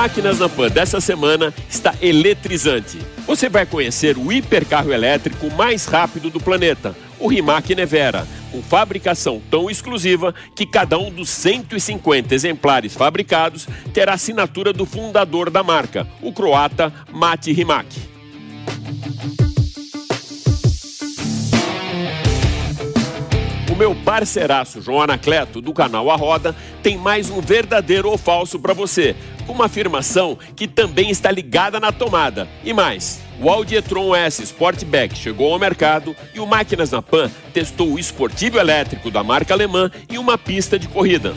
Máquinas na Pan dessa semana está eletrizante. Você vai conhecer o hipercarro elétrico mais rápido do planeta, o Rimac Nevera, com fabricação tão exclusiva que cada um dos 150 exemplares fabricados terá assinatura do fundador da marca, o croata Mati Rimac. Meu parceiraço João Anacleto, do canal A Roda, tem mais um verdadeiro ou falso para você, uma afirmação que também está ligada na tomada. E mais, o Audi e-tron S Sportback chegou ao mercado e o Máquinas na Pan testou o esportivo elétrico da marca alemã em uma pista de corrida.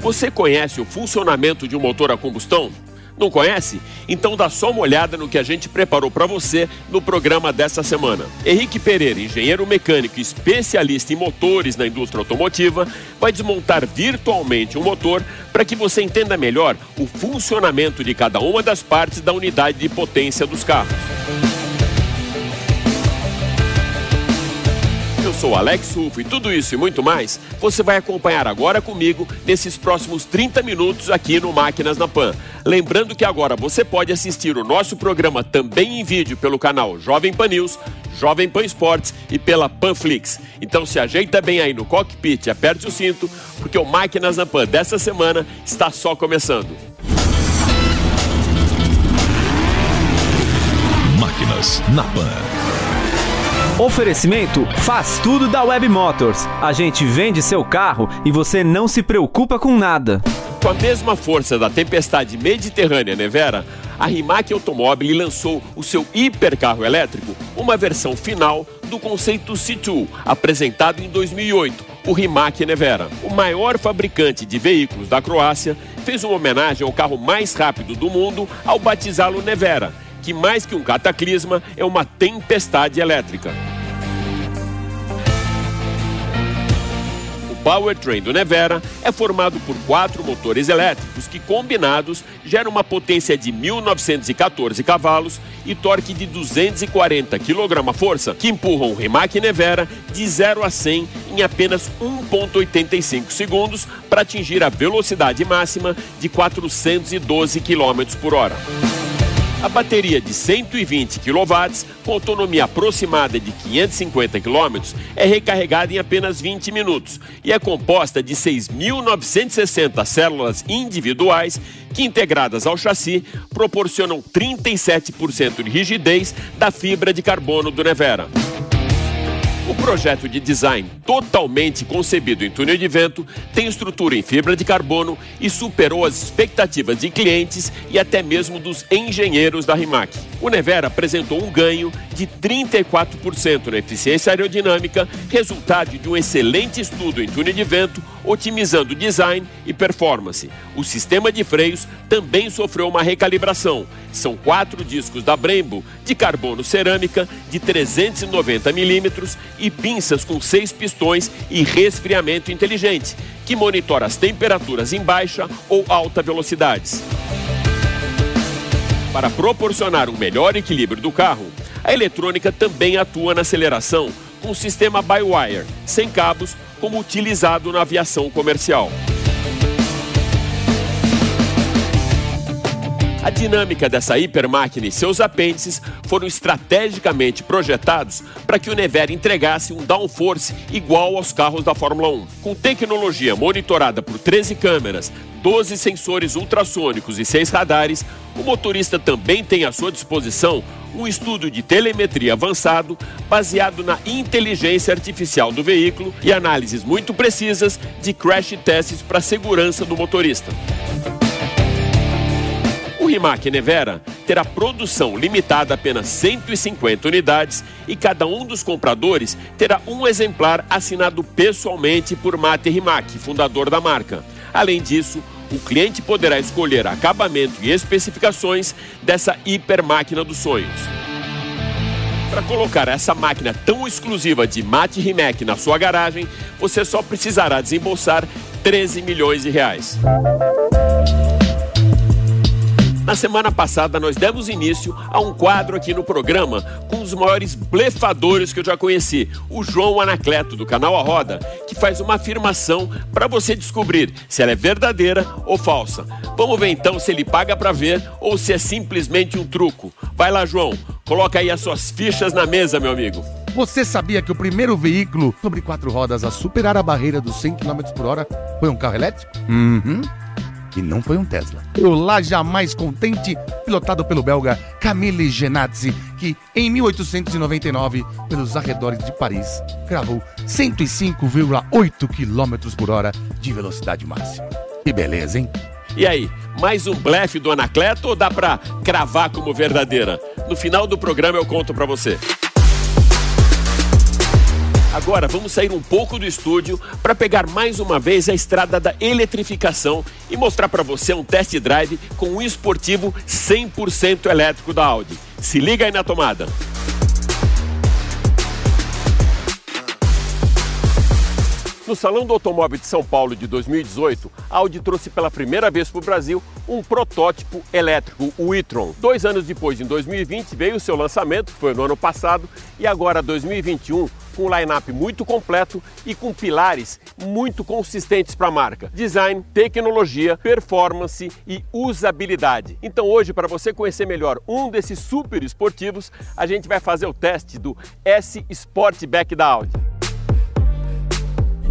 Você conhece o funcionamento de um motor a combustão? Não conhece? Então dá só uma olhada no que a gente preparou para você no programa dessa semana. Henrique Pereira, engenheiro mecânico especialista em motores na indústria automotiva, vai desmontar virtualmente um motor para que você entenda melhor o funcionamento de cada uma das partes da unidade de potência dos carros. Eu sou Alex Rufo e tudo isso e muito mais você vai acompanhar agora comigo nesses próximos 30 minutos aqui no Máquinas na Pan. Lembrando que agora você pode assistir o nosso programa também em vídeo pelo canal Jovem Pan News, Jovem Pan Esportes e pela Panflix. Então se ajeita bem aí no cockpit, aperte o cinto, porque o Máquinas na Pan dessa semana está só começando. Máquinas na Pan. Oferecimento faz tudo da Web Motors. A gente vende seu carro e você não se preocupa com nada. Com a mesma força da tempestade mediterrânea Nevera, a Rimac Automobile lançou o seu hipercarro elétrico, uma versão final do conceito C2, apresentado em 2008, o Rimac Nevera. O maior fabricante de veículos da Croácia fez uma homenagem ao carro mais rápido do mundo ao batizá-lo Nevera que mais que um cataclisma é uma tempestade elétrica. O powertrain do Nevera é formado por quatro motores elétricos que, combinados, geram uma potência de 1.914 cavalos e torque de 240 kgf, que empurram o Rimac Nevera de 0 a 100 em apenas 1.85 segundos para atingir a velocidade máxima de 412 km por hora. A bateria de 120 kW, com autonomia aproximada de 550 km, é recarregada em apenas 20 minutos e é composta de 6.960 células individuais que, integradas ao chassi, proporcionam 37% de rigidez da fibra de carbono do Nevera. O projeto de design totalmente concebido em túnel de vento tem estrutura em fibra de carbono e superou as expectativas de clientes e até mesmo dos engenheiros da Rimac. O Nevera apresentou um ganho de 34% na eficiência aerodinâmica, resultado de um excelente estudo em túnel de vento, otimizando design e performance. O sistema de freios também sofreu uma recalibração. São quatro discos da Brembo de carbono cerâmica de 390 milímetros e pinças com seis pistões e resfriamento inteligente, que monitora as temperaturas em baixa ou alta velocidades. Para proporcionar um melhor equilíbrio do carro, a eletrônica também atua na aceleração com o sistema by-wire, sem cabos, como utilizado na aviação comercial. A dinâmica dessa hipermáquina e seus apêndices foram estrategicamente projetados para que o Nevera entregasse um downforce igual aos carros da Fórmula 1. Com tecnologia monitorada por 13 câmeras, 12 sensores ultrassônicos e 6 radares, o motorista também tem à sua disposição um estudo de telemetria avançado baseado na inteligência artificial do veículo e análises muito precisas de crash tests para a segurança do motorista. O Rimac Nevera terá produção limitada a apenas 150 unidades e cada um dos compradores terá um exemplar assinado pessoalmente por Mate Rimac, fundador da marca. Além disso, o cliente poderá escolher acabamento e especificações dessa hiper máquina dos sonhos. Para colocar essa máquina tão exclusiva de Mate Rimac na sua garagem, você só precisará desembolsar 13 milhões de reais. Na semana passada, nós demos início a um quadro aqui no programa com os maiores blefadores que eu já conheci, o João Anacleto, do canal A Roda, que faz uma afirmação para você descobrir se ela é verdadeira ou falsa. Vamos ver então se ele paga para ver ou se é simplesmente um truco. Vai lá, João, coloca aí as suas fichas na mesa, meu amigo. Você sabia que o primeiro veículo sobre quatro rodas a superar a barreira dos 100 km por hora foi um carro elétrico? Uhum e não foi um Tesla. O lá jamais contente, pilotado pelo belga Camille Genazzi, que em 1899, pelos arredores de Paris, cravou 105,8 km por hora de velocidade máxima. Que beleza, hein? E aí, mais um blefe do Anacleto ou dá pra cravar como verdadeira? No final do programa eu conto pra você. Agora vamos sair um pouco do estúdio para pegar mais uma vez a estrada da eletrificação e mostrar para você um test drive com um esportivo 100% elétrico da Audi. Se liga aí na tomada. No Salão do Automóvel de São Paulo de 2018, a Audi trouxe pela primeira vez para o Brasil um protótipo elétrico, o e-tron. Dois anos depois, em 2020, veio o seu lançamento, que foi no ano passado, e agora 2021 com um line-up muito completo e com pilares muito consistentes para a marca: design, tecnologia, performance e usabilidade. Então, hoje, para você conhecer melhor um desses super esportivos, a gente vai fazer o teste do S Sportback da Audi.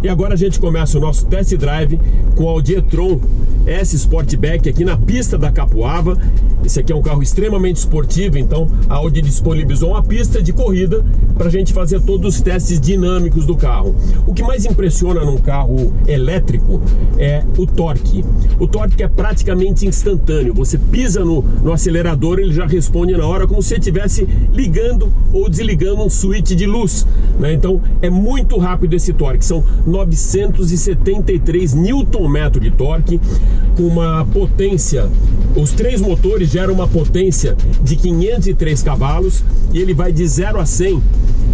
E agora a gente começa o nosso test drive com o Audi e-tron S Sportback aqui na pista da Capuava. Esse aqui é um carro extremamente esportivo, então a Audi disponibilizou uma pista de corrida para a gente fazer todos os testes dinâmicos do carro. O que mais impressiona num carro elétrico é o torque. O torque é praticamente instantâneo. Você pisa no, no acelerador, ele já responde na hora como se estivesse ligando ou desligando um switch de luz. Né? Então é muito rápido esse torque. São 973 Nm de torque, com uma potência. Os três motores geram uma potência de 503 cavalos e ele vai de 0 a 100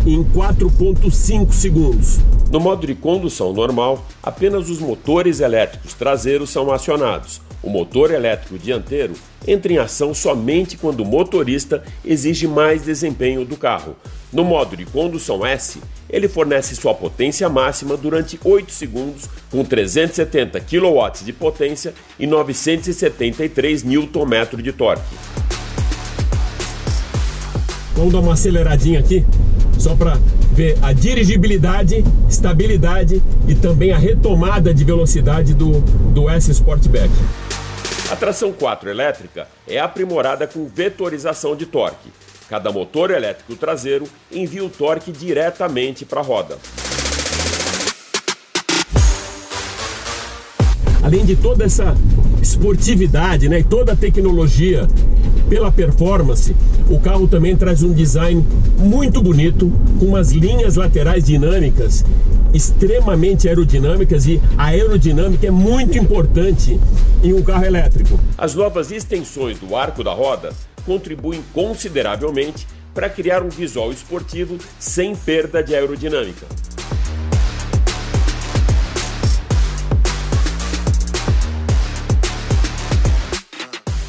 em 4,5 segundos. No modo de condução normal, apenas os motores elétricos traseiros são acionados. O motor elétrico dianteiro entra em ação somente quando o motorista exige mais desempenho do carro. No modo de condução S, ele fornece sua potência máxima durante 8 segundos com 370 kW de potência e 973 Nm de torque. Vamos dar uma aceleradinha aqui, só para ver a dirigibilidade, estabilidade e também a retomada de velocidade do, do S Sportback. A tração 4 elétrica é aprimorada com vetorização de torque. Cada motor elétrico traseiro envia o torque diretamente para a roda. Além de toda essa esportividade né, e toda a tecnologia pela performance, o carro também traz um design muito bonito, com umas linhas laterais dinâmicas extremamente aerodinâmicas e a aerodinâmica é muito importante em um carro elétrico. As novas extensões do arco da roda contribuem consideravelmente para criar um visual esportivo sem perda de aerodinâmica.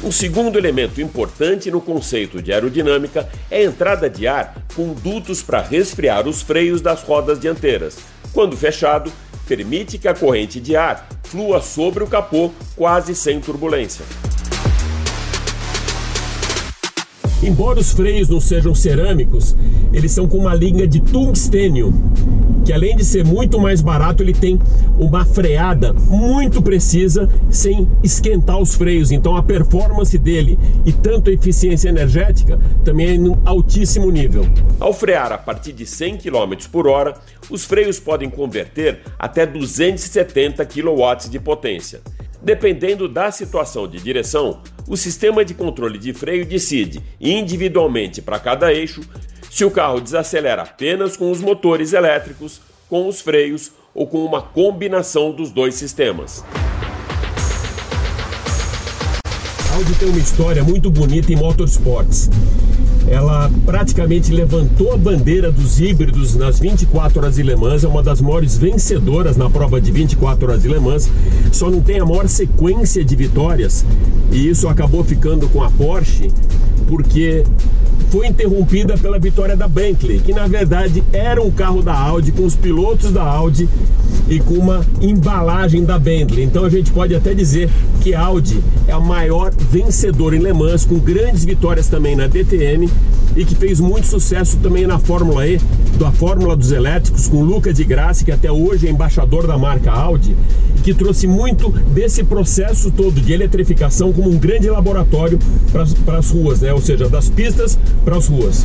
Um segundo elemento importante no conceito de aerodinâmica é a entrada de ar com dutos para resfriar os freios das rodas dianteiras. Quando fechado, permite que a corrente de ar flua sobre o capô quase sem turbulência. Embora os freios não sejam cerâmicos, eles são com uma linha de tungstênio, que além de ser muito mais barato, ele tem uma freada muito precisa sem esquentar os freios. Então a performance dele e tanto a eficiência energética também é em altíssimo nível. Ao frear a partir de 100 km por hora, os freios podem converter até 270 kW de potência. Dependendo da situação de direção, o sistema de controle de freio decide individualmente para cada eixo se o carro desacelera apenas com os motores elétricos, com os freios ou com uma combinação dos dois sistemas. Audi tem uma história muito bonita em motorsports. Ela praticamente levantou a bandeira dos híbridos nas 24 horas de Le Mans, é uma das maiores vencedoras na prova de 24 horas de Le Mans, só não tem a maior sequência de vitórias e isso acabou ficando com a Porsche porque foi interrompida pela vitória da Bentley, que na verdade era um carro da Audi com os pilotos da Audi e com uma embalagem da Bentley. Então a gente pode até dizer que a Audi é a maior vencedora em Le Mans, com grandes vitórias também na DTM e que fez muito sucesso também na Fórmula E, da Fórmula dos Elétricos, com Luca de Grassi, que até hoje é embaixador da marca Audi, que trouxe muito desse processo todo de eletrificação como um grande laboratório para as ruas, né? ou seja, das pistas para as ruas.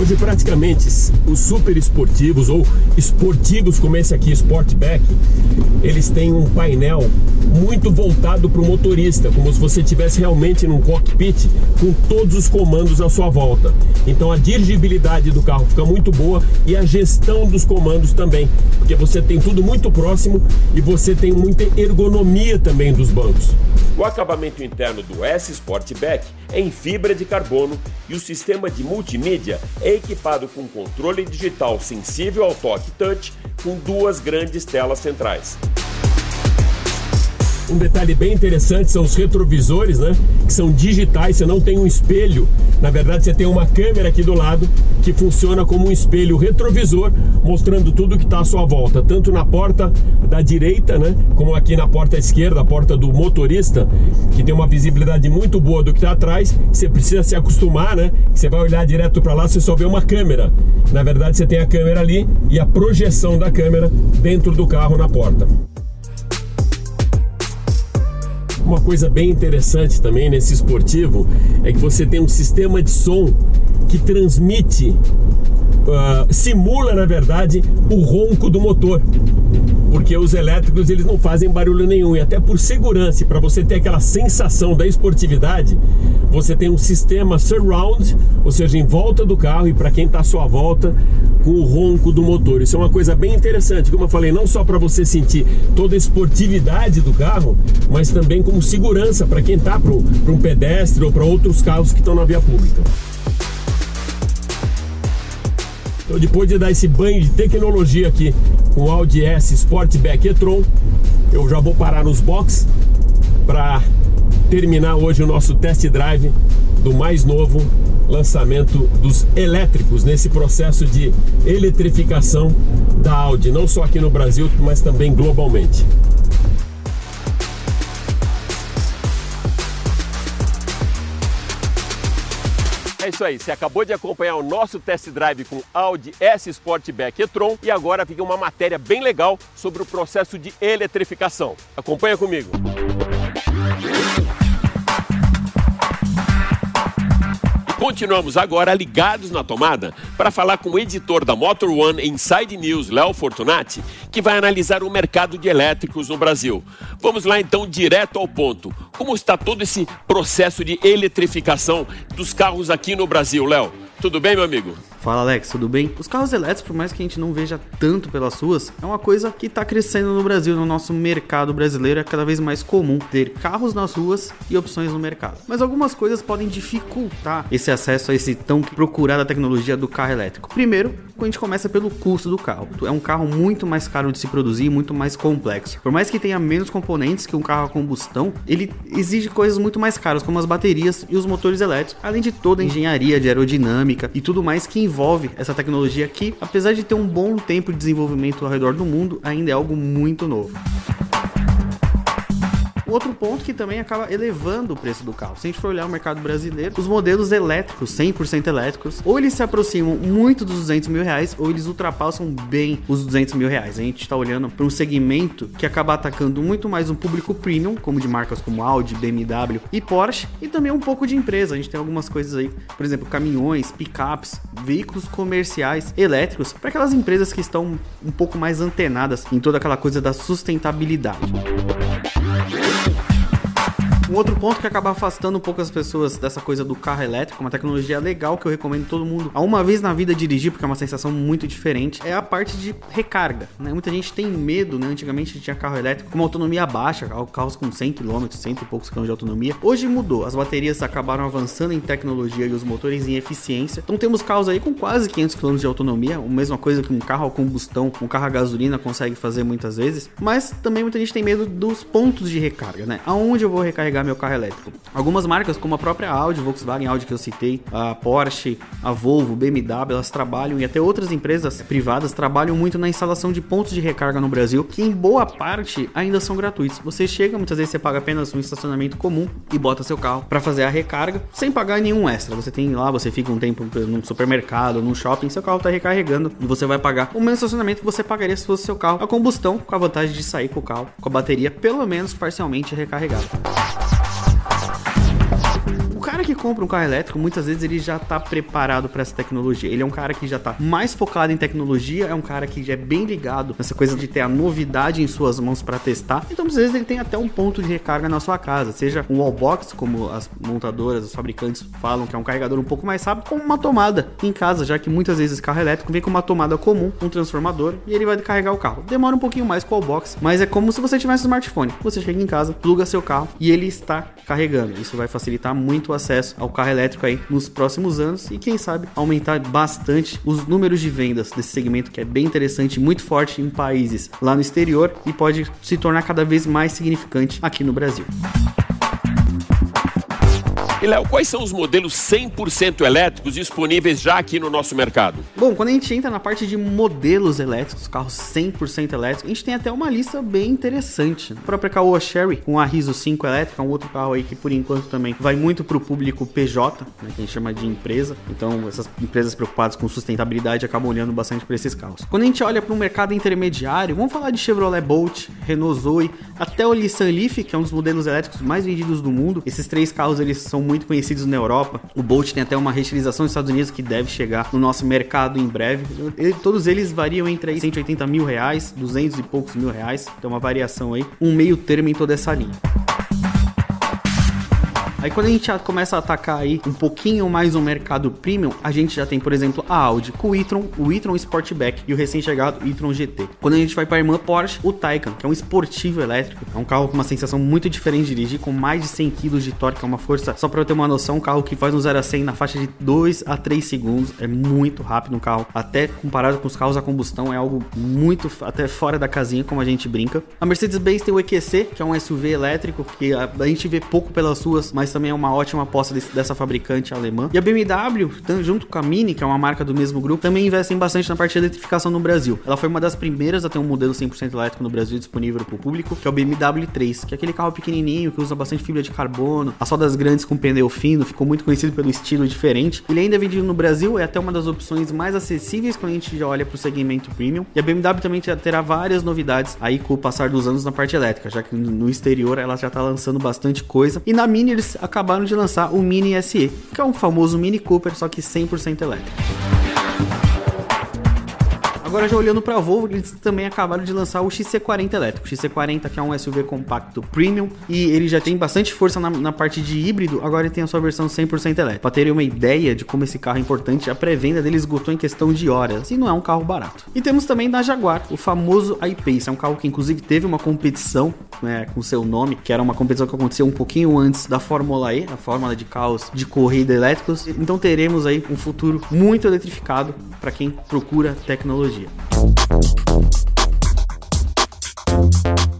Hoje praticamente os super esportivos ou esportivos como esse aqui, Sportback, eles têm um painel muito voltado para o motorista, como se você estivesse realmente num cockpit com todos os comandos à sua volta. Então a dirigibilidade do carro fica muito boa e a gestão dos comandos também, porque você tem tudo muito próximo e você tem muita ergonomia também dos bancos. O acabamento interno do S Sportback é em fibra de carbono e o sistema de multimídia é equipado com controle digital sensível ao toque touch com duas grandes telas centrais. Um detalhe bem interessante são os retrovisores, né? Que são digitais, você não tem um espelho. Na verdade, você tem uma câmera aqui do lado que funciona como um espelho retrovisor, mostrando tudo que está à sua volta, tanto na porta da direita, né? Como aqui na porta esquerda, a porta do motorista, que tem uma visibilidade muito boa do que está atrás. Você precisa se acostumar, né? Você vai olhar direto para lá, você só vê uma câmera. Na verdade, você tem a câmera ali e a projeção da câmera dentro do carro na porta. Uma coisa bem interessante também nesse esportivo é que você tem um sistema de som que transmite, uh, simula na verdade o ronco do motor. Porque os elétricos eles não fazem barulho nenhum. E até por segurança, para você ter aquela sensação da esportividade, você tem um sistema surround, ou seja, em volta do carro e para quem está à sua volta, com o ronco do motor. Isso é uma coisa bem interessante, como eu falei, não só para você sentir toda a esportividade do carro, mas também como segurança para quem está para um pedestre ou para outros carros que estão na via pública. Então, depois de dar esse banho de tecnologia aqui com o Audi S Sportback e-tron, eu já vou parar nos box para terminar hoje o nosso test drive do mais novo lançamento dos elétricos nesse processo de eletrificação da Audi, não só aqui no Brasil, mas também globalmente. É isso aí, você acabou de acompanhar o nosso test drive com Audi S Sportback e-tron e agora fica uma matéria bem legal sobre o processo de eletrificação. Acompanha comigo. Continuamos agora ligados na tomada para falar com o editor da Motor One Inside News, Léo Fortunati, que vai analisar o mercado de elétricos no Brasil. Vamos lá então direto ao ponto. Como está todo esse processo de eletrificação dos carros aqui no Brasil, Léo? Tudo bem, meu amigo? Fala Alex, tudo bem? Os carros elétricos, por mais que a gente não veja tanto pelas ruas, é uma coisa que está crescendo no Brasil, no nosso mercado brasileiro. É cada vez mais comum ter carros nas ruas e opções no mercado. Mas algumas coisas podem dificultar esse acesso a esse tão procurada tecnologia do carro elétrico. Primeiro, a gente começa pelo custo do carro. É um carro muito mais caro de se produzir, muito mais complexo. Por mais que tenha menos componentes que um carro a combustão, ele exige coisas muito mais caras, como as baterias e os motores elétricos, além de toda a engenharia de aerodinâmica e tudo mais que envolve essa tecnologia que, apesar de ter um bom tempo de desenvolvimento ao redor do mundo, ainda é algo muito novo. Outro ponto que também acaba elevando o preço do carro. Se a gente for olhar o mercado brasileiro, os modelos elétricos, 100% elétricos, ou eles se aproximam muito dos 200 mil reais, ou eles ultrapassam bem os 200 mil reais. A gente está olhando para um segmento que acaba atacando muito mais um público premium, como de marcas como Audi, BMW e Porsche, e também um pouco de empresa. A gente tem algumas coisas aí, por exemplo, caminhões, picapes, veículos comerciais elétricos, para aquelas empresas que estão um pouco mais antenadas em toda aquela coisa da sustentabilidade. Bye. Um outro ponto que acaba afastando um pouco as pessoas dessa coisa do carro elétrico, uma tecnologia legal que eu recomendo todo mundo a uma vez na vida dirigir, porque é uma sensação muito diferente, é a parte de recarga. Né? Muita gente tem medo, né? Antigamente tinha carro elétrico com autonomia baixa, carros com 100 km, 100 e poucos km de autonomia. Hoje mudou, as baterias acabaram avançando em tecnologia e os motores em eficiência. Então temos carros aí com quase 500 km de autonomia, a mesma coisa que um carro a combustão, um carro a gasolina consegue fazer muitas vezes. Mas também muita gente tem medo dos pontos de recarga, né? Aonde eu vou recarregar carregar meu carro elétrico. Algumas marcas, como a própria Audi, Volkswagen Audi que eu citei, a Porsche, a Volvo, BMW, elas trabalham e até outras empresas privadas trabalham muito na instalação de pontos de recarga no Brasil, que em boa parte ainda são gratuitos. Você chega, muitas vezes você paga apenas um estacionamento comum e bota seu carro para fazer a recarga sem pagar nenhum extra. Você tem lá, você fica um tempo num supermercado, num shopping, seu carro tá recarregando e você vai pagar o mesmo estacionamento que você pagaria se fosse seu carro a combustão, com a vantagem de sair com o carro com a bateria pelo menos parcialmente recarregada que compra um carro elétrico, muitas vezes ele já tá preparado para essa tecnologia. Ele é um cara que já tá mais focado em tecnologia, é um cara que já é bem ligado nessa coisa de ter a novidade em suas mãos para testar. Então, às vezes ele tem até um ponto de recarga na sua casa, seja um wallbox, como as montadoras, os fabricantes falam que é um carregador um pouco mais rápido, como uma tomada em casa, já que muitas vezes carro elétrico vem com uma tomada comum, um transformador, e ele vai carregar o carro. Demora um pouquinho mais com o wallbox, mas é como se você tivesse um smartphone. Você chega em casa, pluga seu carro e ele está carregando. Isso vai facilitar muito o acesso ao carro elétrico aí nos próximos anos e quem sabe aumentar bastante os números de vendas desse segmento que é bem interessante, muito forte em países lá no exterior e pode se tornar cada vez mais significante aqui no Brasil. E Léo, quais são os modelos 100% elétricos disponíveis já aqui no nosso mercado? Bom, quando a gente entra na parte de modelos elétricos, carros 100% elétricos, a gente tem até uma lista bem interessante. A própria Caoa Sherry com a Riso 5 elétrica, um outro carro aí que por enquanto também vai muito para o público PJ, né, que a gente chama de empresa. Então, essas empresas preocupadas com sustentabilidade acabam olhando bastante para esses carros. Quando a gente olha para o mercado intermediário, vamos falar de Chevrolet Bolt, Renault Zoe, até o Nissan Leaf, que é um dos modelos elétricos mais vendidos do mundo. Esses três carros eles são muito conhecidos na Europa. O Bolt tem até uma reutilização nos Estados Unidos que deve chegar no nosso mercado em breve. todos eles variam entre 180 mil reais, 200 e poucos mil reais. Tem uma variação aí, um meio termo em toda essa linha. Aí quando a gente já começa a atacar aí um pouquinho mais o mercado premium, a gente já tem, por exemplo, a Audi com o e-tron, o e-tron Sportback e o recém-chegado e-tron GT. Quando a gente vai para a irmã Porsche, o Taycan, que é um esportivo elétrico, é um carro com uma sensação muito diferente de dirigir, com mais de 100 kg de torque, é uma força, só para eu ter uma noção, um carro que faz um 0 a 100 na faixa de 2 a 3 segundos, é muito rápido um carro, até comparado com os carros a combustão, é algo muito até fora da casinha, como a gente brinca. A Mercedes-Benz tem o EQC, que é um SUV elétrico, que a, a gente vê pouco pelas ruas, mas mas também é uma ótima aposta desse, dessa fabricante alemã. E a BMW, junto com a Mini, que é uma marca do mesmo grupo, também investem bastante na parte de eletrificação no Brasil. Ela foi uma das primeiras a ter um modelo 100% elétrico no Brasil disponível para o público, que é o BMW 3, que é aquele carro pequenininho que usa bastante fibra de carbono, as rodas grandes com pneu fino, ficou muito conhecido pelo estilo diferente. Ele ainda é vendido no Brasil, é até uma das opções mais acessíveis quando a gente já olha para o segmento premium. E a BMW também terá várias novidades aí com o passar dos anos na parte elétrica, já que no exterior ela já está lançando bastante coisa. E na Mini eles acabaram de lançar o Mini SE, que é um famoso Mini Cooper, só que 100% elétrico. Agora já olhando para a Volvo, eles também acabaram de lançar o XC40 elétrico. O XC40 que é um SUV compacto premium e ele já tem bastante força na, na parte de híbrido, agora ele tem a sua versão 100% elétrica. Para terem uma ideia de como esse carro é importante, a pré-venda dele esgotou em questão de horas e não é um carro barato. E temos também da Jaguar, o famoso I-Pace, é um carro que inclusive teve uma competição né, com seu nome, que era uma competição que aconteceu um pouquinho antes da Fórmula E, a fórmula de carros de corrida elétricos. Então teremos aí um futuro muito eletrificado para quem procura tecnologia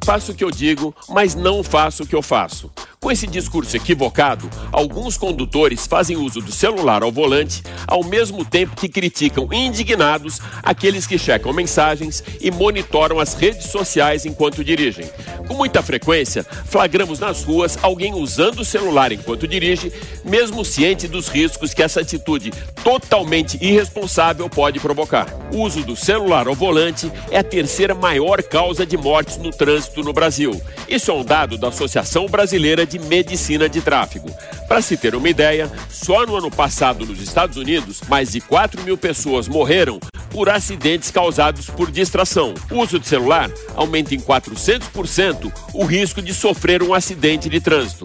Faço o que eu digo, mas não faço o que eu faço. Com esse discurso equivocado, alguns condutores fazem uso do celular ao volante, ao mesmo tempo que criticam indignados aqueles que checam mensagens e monitoram as redes sociais enquanto dirigem. Com muita frequência, flagramos nas ruas alguém usando o celular enquanto dirige, mesmo ciente dos riscos que essa atitude totalmente irresponsável pode provocar. O uso do celular ao volante é a terceira maior causa de mortes no trânsito no Brasil. Isso é um dado da Associação Brasileira de Medicina de Tráfego. Para se ter uma ideia, só no ano passado nos Estados Unidos, mais de 4 mil pessoas morreram por acidentes causados por distração. O uso de celular aumenta em 400% o risco de sofrer um acidente de trânsito.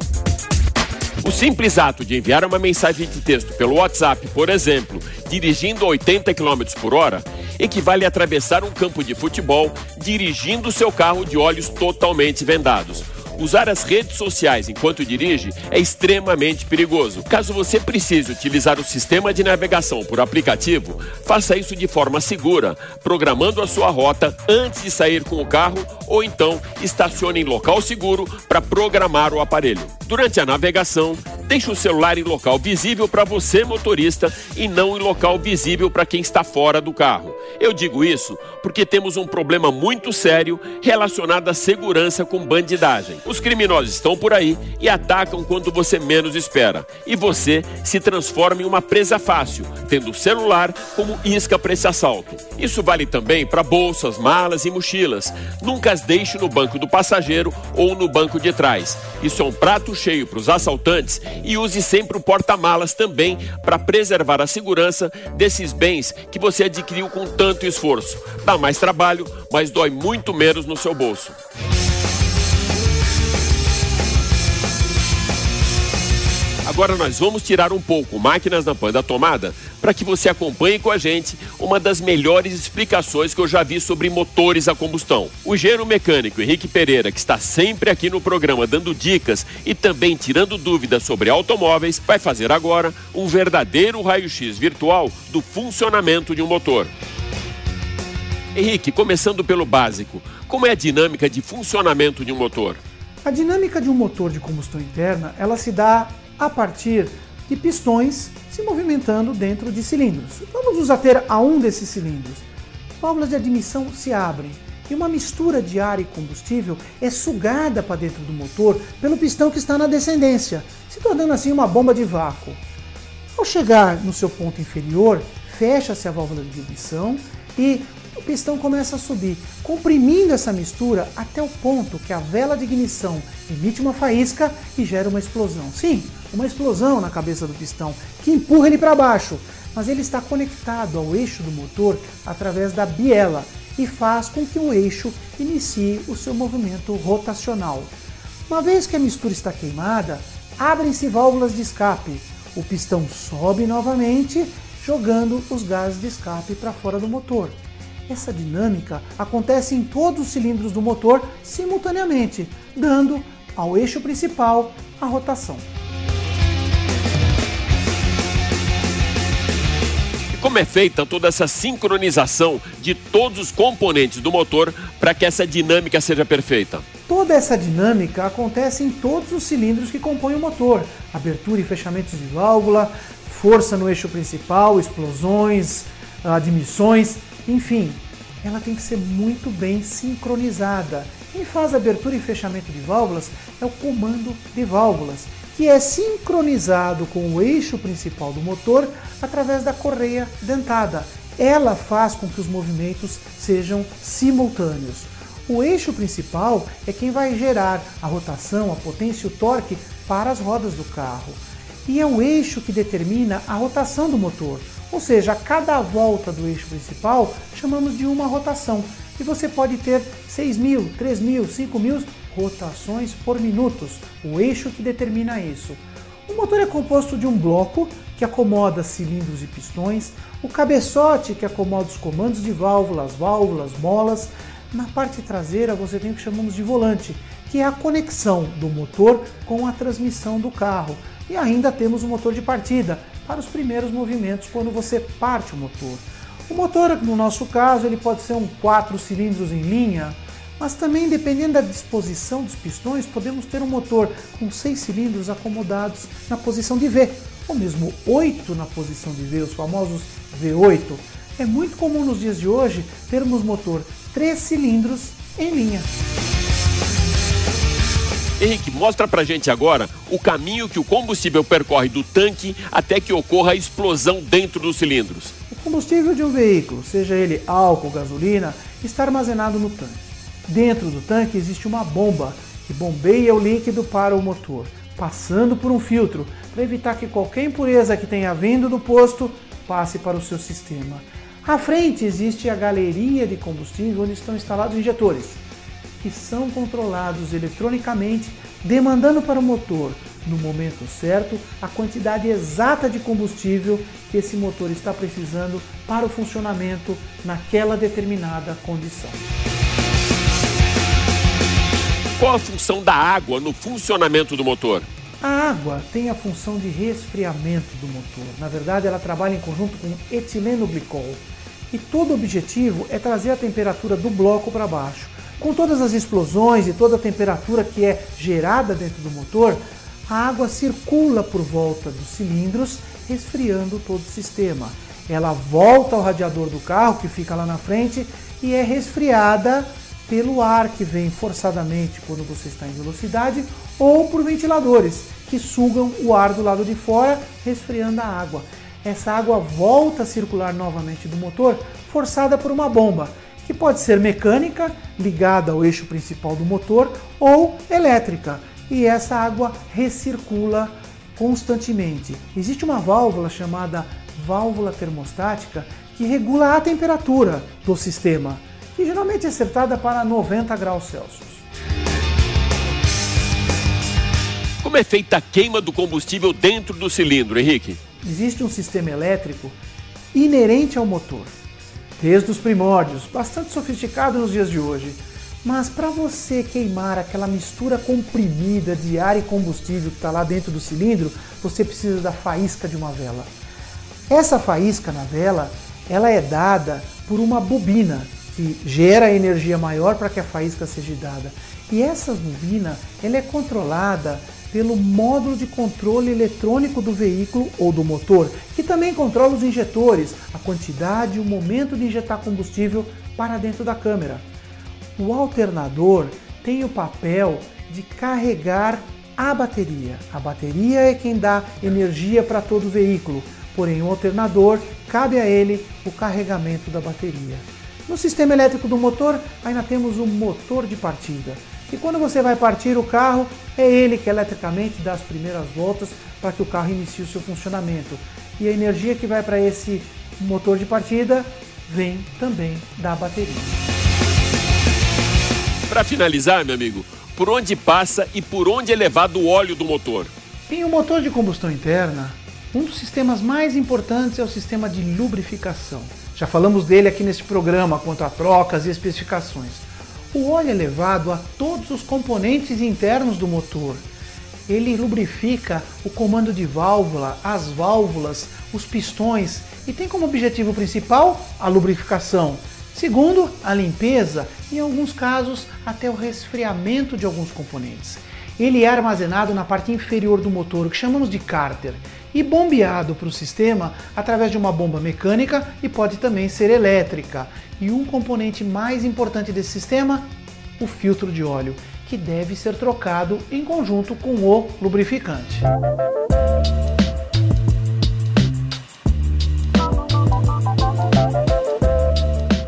O simples ato de enviar uma mensagem de texto pelo WhatsApp, por exemplo, dirigindo a 80 km por hora, equivale a atravessar um campo de futebol dirigindo seu carro de olhos totalmente vendados. Usar as redes sociais enquanto dirige é extremamente perigoso. Caso você precise utilizar o sistema de navegação por aplicativo, faça isso de forma segura, programando a sua rota antes de sair com o carro ou então estacione em local seguro para programar o aparelho. Durante a navegação, deixe o celular em local visível para você, motorista, e não em local visível para quem está fora do carro. Eu digo isso porque temos um problema muito sério relacionado à segurança com bandidagem. Os criminosos estão por aí e atacam quando você menos espera. E você se transforma em uma presa fácil, tendo o celular como isca para esse assalto. Isso vale também para bolsas, malas e mochilas. Nunca as deixe no banco do passageiro ou no banco de trás. Isso é um prato cheio para os assaltantes e use sempre o porta-malas também para preservar a segurança desses bens que você adquiriu com tanto esforço. Dá mais trabalho, mas dói muito menos no seu bolso. Agora nós vamos tirar um pouco máquinas na pan da tomada para que você acompanhe com a gente uma das melhores explicações que eu já vi sobre motores a combustão. O engenheiro mecânico Henrique Pereira, que está sempre aqui no programa dando dicas e também tirando dúvidas sobre automóveis, vai fazer agora um verdadeiro raio-x virtual do funcionamento de um motor. Henrique, começando pelo básico, como é a dinâmica de funcionamento de um motor? A dinâmica de um motor de combustão interna, ela se dá a partir de pistões se movimentando dentro de cilindros. Vamos nos ater a um desses cilindros. Válvulas de admissão se abrem e uma mistura de ar e combustível é sugada para dentro do motor pelo pistão que está na descendência, se tornando assim uma bomba de vácuo. Ao chegar no seu ponto inferior, fecha-se a válvula de admissão e o pistão começa a subir, comprimindo essa mistura até o ponto que a vela de ignição emite uma faísca e gera uma explosão. Sim, uma explosão na cabeça do pistão que empurra ele para baixo, mas ele está conectado ao eixo do motor através da biela e faz com que o eixo inicie o seu movimento rotacional. Uma vez que a mistura está queimada, abrem-se válvulas de escape. O pistão sobe novamente, jogando os gases de escape para fora do motor. Essa dinâmica acontece em todos os cilindros do motor simultaneamente, dando ao eixo principal a rotação. Como é feita toda essa sincronização de todos os componentes do motor para que essa dinâmica seja perfeita? Toda essa dinâmica acontece em todos os cilindros que compõem o motor: abertura e fechamentos de válvula, força no eixo principal, explosões, admissões, enfim, ela tem que ser muito bem sincronizada. Quem faz abertura e fechamento de válvulas é o comando de válvulas, que é sincronizado com o eixo principal do motor através da correia dentada. Ela faz com que os movimentos sejam simultâneos. O eixo principal é quem vai gerar a rotação, a potência e o torque para as rodas do carro. E é o eixo que determina a rotação do motor. Ou seja, a cada volta do eixo principal chamamos de uma rotação. E você pode ter 6 mil, 3 mil, 5 mil rotações por minutos, o eixo que determina isso. O motor é composto de um bloco que acomoda cilindros e pistões, o cabeçote que acomoda os comandos de válvulas, válvulas, molas. Na parte traseira você tem o que chamamos de volante, que é a conexão do motor com a transmissão do carro. E ainda temos o motor de partida, para os primeiros movimentos quando você parte o motor. O motor, no nosso caso, ele pode ser um 4 cilindros em linha, mas também dependendo da disposição dos pistões, podemos ter um motor com 6 cilindros acomodados na posição de V, ou mesmo 8 na posição de V, os famosos V8. É muito comum nos dias de hoje termos motor 3 cilindros em linha. Henrique, mostra pra gente agora o caminho que o combustível percorre do tanque até que ocorra a explosão dentro dos cilindros. O combustível de um veículo, seja ele álcool, gasolina, está armazenado no tanque. Dentro do tanque existe uma bomba que bombeia o líquido para o motor, passando por um filtro para evitar que qualquer impureza que tenha vindo do posto passe para o seu sistema. À frente existe a galeria de combustível onde estão instalados injetores que são controlados eletronicamente, demandando para o motor, no momento certo, a quantidade exata de combustível que esse motor está precisando para o funcionamento naquela determinada condição. Qual a função da água no funcionamento do motor? A água tem a função de resfriamento do motor. Na verdade, ela trabalha em conjunto com etileno glicol. E todo o objetivo é trazer a temperatura do bloco para baixo. Com todas as explosões e toda a temperatura que é gerada dentro do motor, a água circula por volta dos cilindros, resfriando todo o sistema. Ela volta ao radiador do carro, que fica lá na frente, e é resfriada pelo ar que vem forçadamente quando você está em velocidade ou por ventiladores que sugam o ar do lado de fora, resfriando a água. Essa água volta a circular novamente do motor, forçada por uma bomba, que pode ser mecânica, ligada ao eixo principal do motor, ou elétrica, e essa água recircula constantemente. Existe uma válvula chamada válvula termostática que regula a temperatura do sistema, que geralmente é acertada para 90 graus Celsius. Como é feita a queima do combustível dentro do cilindro, Henrique? Existe um sistema elétrico inerente ao motor, desde os primórdios, bastante sofisticado nos dias de hoje. Mas para você queimar aquela mistura comprimida de ar e combustível que está lá dentro do cilindro, você precisa da faísca de uma vela. Essa faísca na vela, ela é dada por uma bobina que gera energia maior para que a faísca seja dada. E essa bobina, ela é controlada pelo módulo de controle eletrônico do veículo ou do motor, que também controla os injetores, a quantidade e o momento de injetar combustível para dentro da câmera. O alternador tem o papel de carregar a bateria. A bateria é quem dá energia para todo o veículo, porém o alternador cabe a ele o carregamento da bateria. No sistema elétrico do motor, ainda temos o motor de partida. E quando você vai partir o carro, é ele que eletricamente dá as primeiras voltas para que o carro inicie o seu funcionamento. E a energia que vai para esse motor de partida vem também da bateria. Para finalizar, meu amigo, por onde passa e por onde é levado o óleo do motor? Em um motor de combustão interna, um dos sistemas mais importantes é o sistema de lubrificação. Já falamos dele aqui neste programa quanto a trocas e especificações. O óleo é levado a todos os componentes internos do motor. Ele lubrifica o comando de válvula, as válvulas, os pistões e tem como objetivo principal a lubrificação. Segundo, a limpeza e, em alguns casos, até o resfriamento de alguns componentes. Ele é armazenado na parte inferior do motor, que chamamos de cárter, e bombeado para o sistema através de uma bomba mecânica e pode também ser elétrica. E um componente mais importante desse sistema, o filtro de óleo, que deve ser trocado em conjunto com o lubrificante.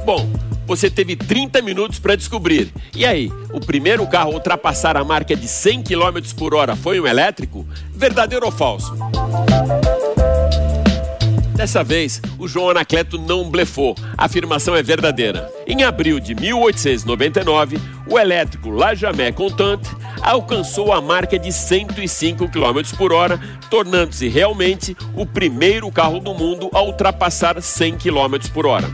Bom, você teve 30 minutos para descobrir. E aí, o primeiro carro a ultrapassar a marca de 100 km por hora foi um elétrico? Verdadeiro ou falso? Dessa vez, o João Anacleto não blefou. A afirmação é verdadeira. Em abril de 1899, o elétrico Lajamé Contante alcançou a marca de 105 km por hora, tornando-se realmente o primeiro carro do mundo a ultrapassar 100 km por hora.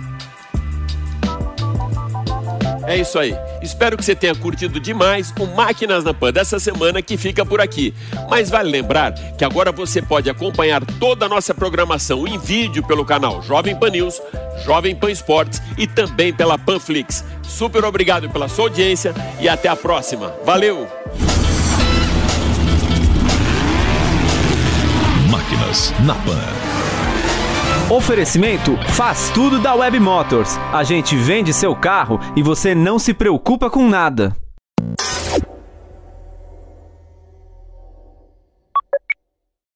É isso aí. Espero que você tenha curtido demais o Máquinas na Pan dessa semana que fica por aqui. Mas vale lembrar que agora você pode acompanhar toda a nossa programação em vídeo pelo canal Jovem Pan News, Jovem Pan Esportes e também pela Panflix. Super obrigado pela sua audiência e até a próxima. Valeu! Máquinas na Pan. Oferecimento faz tudo da Web Motors. A gente vende seu carro e você não se preocupa com nada.